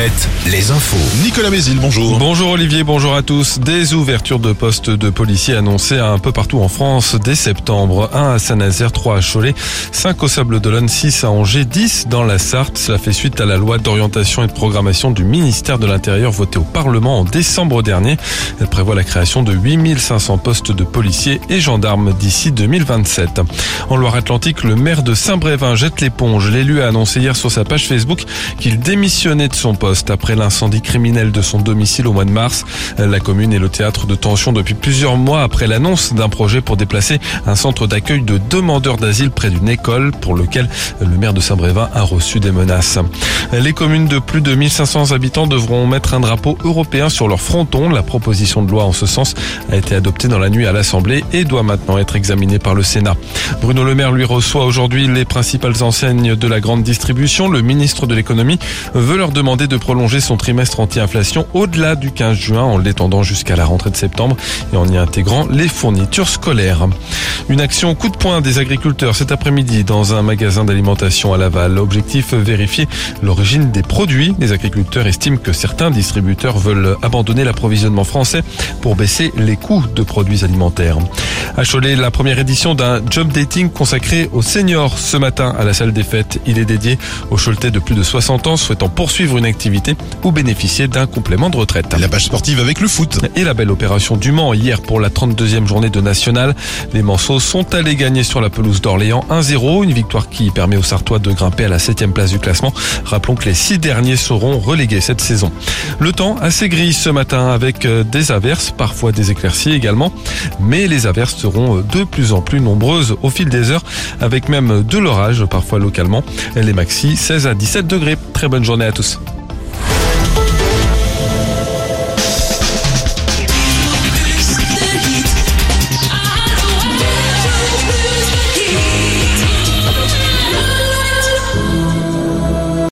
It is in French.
Alouette, les infos. Nicolas Mézil, bonjour. Bonjour Olivier, bonjour à tous. Des ouvertures de postes de policiers annoncées un peu partout en France dès septembre. 1 à Saint-Nazaire, 3 à Cholet, 5 au Sable d'Olonne, 6 à Angers, 10 dans la Sarthe. Cela fait suite à la loi d'orientation et de programmation du ministère de l'Intérieur votée au Parlement en décembre dernier. Elle prévoit la création de 8500 postes de policiers et gendarmes d'ici 2027. En Loire-Atlantique, le maire de Saint-Brévin jette l'éponge. L'élu a annoncé hier sur sa page Facebook qu'il démissionnait de son poste après l'incendie criminel de son domicile au mois de mars. La commune est le théâtre de tensions depuis plusieurs mois après l'annonce d'un projet pour déplacer un centre d'accueil de demandeurs d'asile près d'une école pour lequel le maire de Saint-Brévin a reçu des menaces. Les communes de plus de 1500 habitants devront mettre un drapeau européen sur leur fronton. La proposition de loi en ce sens a été adoptée dans la nuit à l'Assemblée et doit maintenant être examinée par le Sénat. Bruno Le Maire lui reçoit aujourd'hui les principales enseignes de la grande distribution. Le ministre de l'économie veut leur demander de prolonger son trimestre anti-inflation au-delà du 15 juin en l'étendant jusqu'à la rentrée de septembre et en y intégrant les fournitures scolaires. Une action coup de poing des agriculteurs cet après-midi dans un magasin d'alimentation à Laval. L'objectif, vérifier l'origine des produits. Les agriculteurs estiment que certains distributeurs veulent abandonner l'approvisionnement français pour baisser les coûts de produits alimentaires. À Cholet, la première édition d'un job dating consacré aux seniors ce matin à la salle des fêtes. Il est dédié aux Choletais de plus de 60 ans souhaitant poursuivre une activité ou bénéficier d'un complément de retraite. La page sportive avec le foot. Et la belle opération du Mans hier pour la 32e journée de National. Les Manceaux sont allés gagner sur la pelouse d'Orléans 1-0, une victoire qui permet aux Sartois de grimper à la 7 place du classement. Rappelons que les six derniers seront relégués cette saison. Le temps assez gris ce matin avec euh, des averses, parfois des éclaircies également, mais les averses seront euh, de plus en plus nombreuses au fil des heures avec même de l'orage parfois localement. Les maxi 16 à 17 degrés. Très bonne journée à tous.